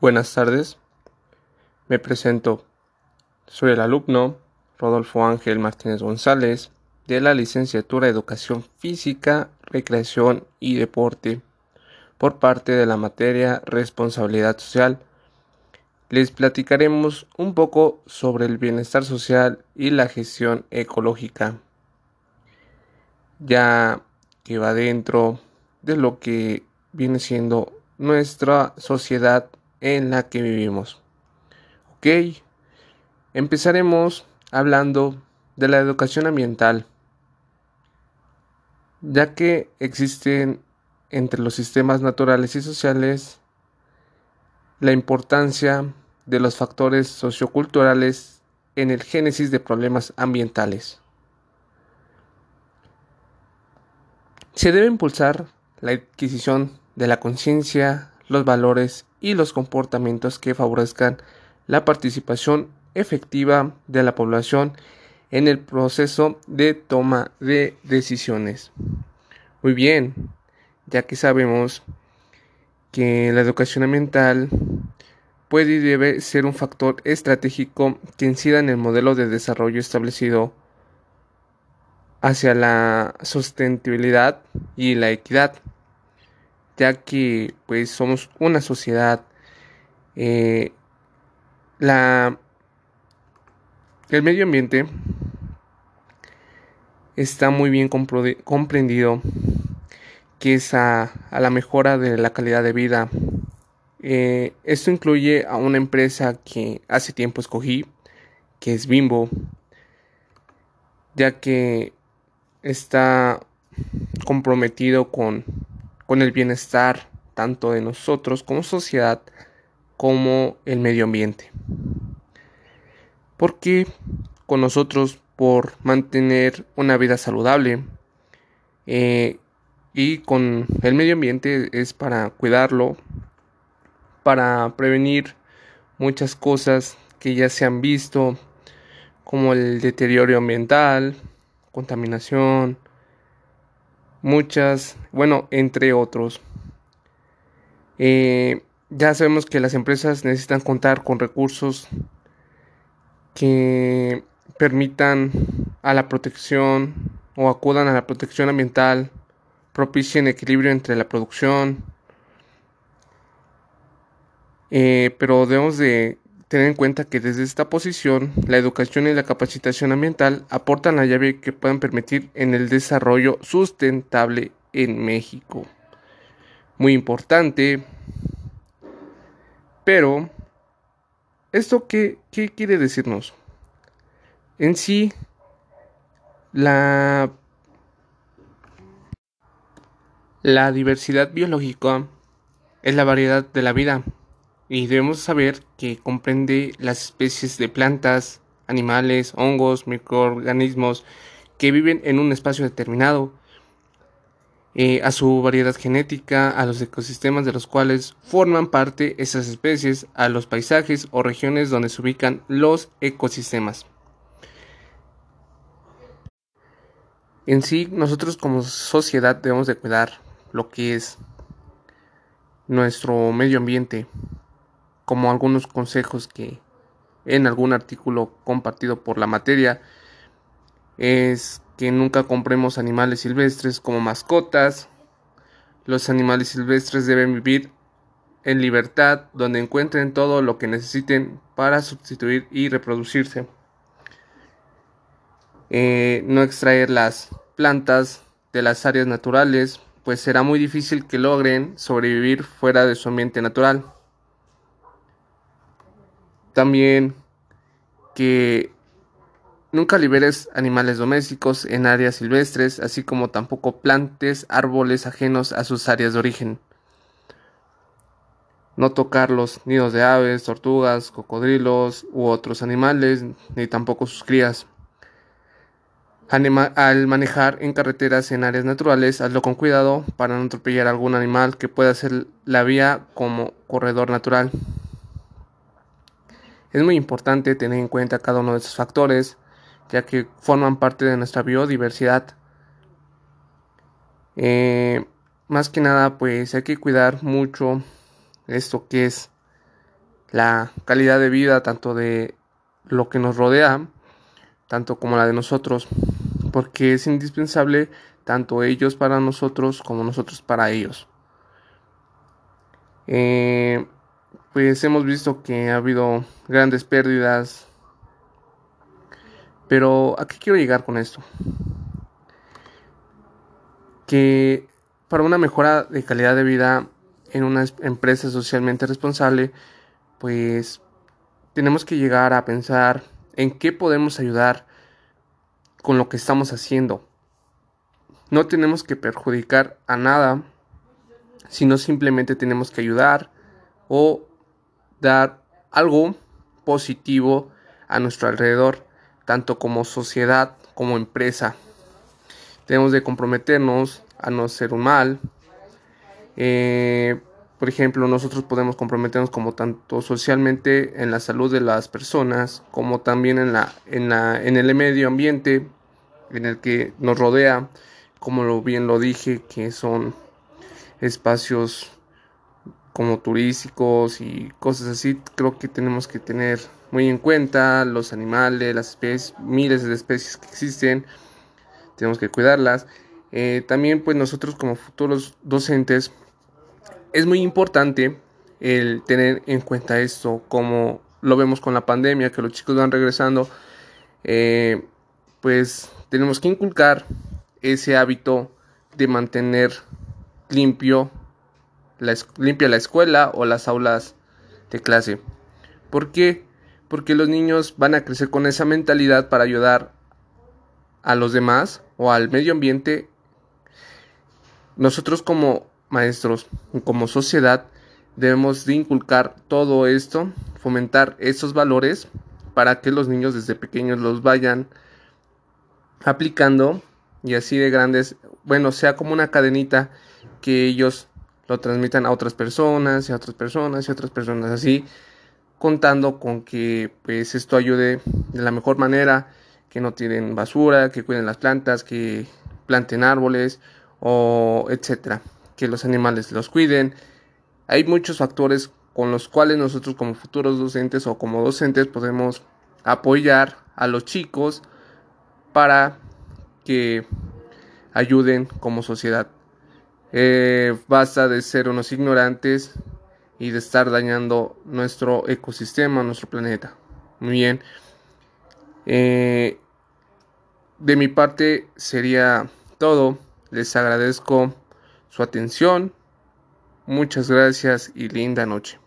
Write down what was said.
Buenas tardes, me presento. Soy el alumno Rodolfo Ángel Martínez González de la licenciatura Educación Física, Recreación y Deporte por parte de la materia Responsabilidad Social. Les platicaremos un poco sobre el bienestar social y la gestión ecológica, ya que va dentro de lo que viene siendo nuestra sociedad en la que vivimos. Ok, empezaremos hablando de la educación ambiental, ya que existen entre los sistemas naturales y sociales la importancia de los factores socioculturales en el génesis de problemas ambientales. Se debe impulsar la adquisición de la conciencia, los valores y los comportamientos que favorezcan la participación efectiva de la población en el proceso de toma de decisiones. Muy bien, ya que sabemos que la educación ambiental puede y debe ser un factor estratégico que incida en el modelo de desarrollo establecido hacia la sustentabilidad y la equidad ya que pues somos una sociedad eh, la el medio ambiente está muy bien comprendido que es a, la mejora de la calidad de vida. Eh, esto incluye a una empresa que hace tiempo escogí que es Bimbo ya que está comprometido con con el bienestar tanto de nosotros como sociedad como el medio ambiente. Porque con nosotros por mantener una vida saludable eh, y con el medio ambiente es para cuidarlo, para prevenir muchas cosas que ya se han visto como el deterioro ambiental, contaminación, muchas, bueno, entre otros. Eh, ya sabemos que las empresas necesitan contar con recursos que permitan a la protección o acudan a la protección ambiental, propicien equilibrio entre la producción, eh, pero debemos de tener en cuenta que desde esta posición la educación y la capacitación ambiental aportan la llave que puedan permitir en el desarrollo sustentable en México. Muy importante. Pero, ¿esto qué, qué quiere decirnos? En sí, la, la diversidad biológica es la variedad de la vida y debemos saber que comprende las especies de plantas, animales, hongos, microorganismos que viven en un espacio determinado, eh, a su variedad genética, a los ecosistemas de los cuales forman parte esas especies, a los paisajes o regiones donde se ubican los ecosistemas. En sí, nosotros como sociedad debemos de cuidar lo que es nuestro medio ambiente, como algunos consejos que en algún artículo compartido por la materia es que nunca compremos animales silvestres como mascotas. Los animales silvestres deben vivir en libertad donde encuentren todo lo que necesiten para sustituir y reproducirse. Eh, no extraer las plantas de las áreas naturales, pues será muy difícil que logren sobrevivir fuera de su ambiente natural. También que nunca liberes animales domésticos en áreas silvestres, así como tampoco plantes árboles ajenos a sus áreas de origen. No tocar los nidos de aves, tortugas, cocodrilos u otros animales, ni tampoco sus crías. al manejar en carreteras en áreas naturales, hazlo con cuidado para no atropellar algún animal que pueda hacer la vía como corredor natural. Es muy importante tener en cuenta cada uno de estos factores, ya que forman parte de nuestra biodiversidad. Eh, más que nada, pues hay que cuidar mucho esto que es la calidad de vida tanto de lo que nos rodea, tanto como la de nosotros, porque es indispensable tanto ellos para nosotros como nosotros para ellos. Eh, pues hemos visto que ha habido grandes pérdidas, pero ¿a qué quiero llegar con esto? Que para una mejora de calidad de vida en una empresa socialmente responsable, pues tenemos que llegar a pensar en qué podemos ayudar con lo que estamos haciendo. No tenemos que perjudicar a nada, sino simplemente tenemos que ayudar o dar algo positivo a nuestro alrededor, tanto como sociedad como empresa. Tenemos de comprometernos a no hacer un mal. Eh, por ejemplo, nosotros podemos comprometernos como tanto socialmente en la salud de las personas, como también en, la, en, la, en el medio ambiente en el que nos rodea, como lo bien lo dije, que son espacios como turísticos y cosas así, creo que tenemos que tener muy en cuenta los animales, las especies, miles de especies que existen, tenemos que cuidarlas. Eh, también pues nosotros como futuros docentes es muy importante el tener en cuenta esto, como lo vemos con la pandemia, que los chicos van regresando, eh, pues tenemos que inculcar ese hábito de mantener limpio limpia la escuela o las aulas de clase. ¿Por qué? Porque los niños van a crecer con esa mentalidad para ayudar a los demás o al medio ambiente. Nosotros como maestros, como sociedad, debemos de inculcar todo esto, fomentar esos valores para que los niños desde pequeños los vayan aplicando y así de grandes, bueno, sea como una cadenita que ellos lo transmitan a otras personas y a otras personas y a otras personas así contando con que pues esto ayude de la mejor manera que no tiren basura que cuiden las plantas que planten árboles o etcétera que los animales los cuiden. Hay muchos factores con los cuales nosotros como futuros docentes o como docentes podemos apoyar a los chicos para que ayuden como sociedad eh, basta de ser unos ignorantes y de estar dañando nuestro ecosistema, nuestro planeta. Muy bien. Eh, de mi parte sería todo. Les agradezco su atención. Muchas gracias y linda noche.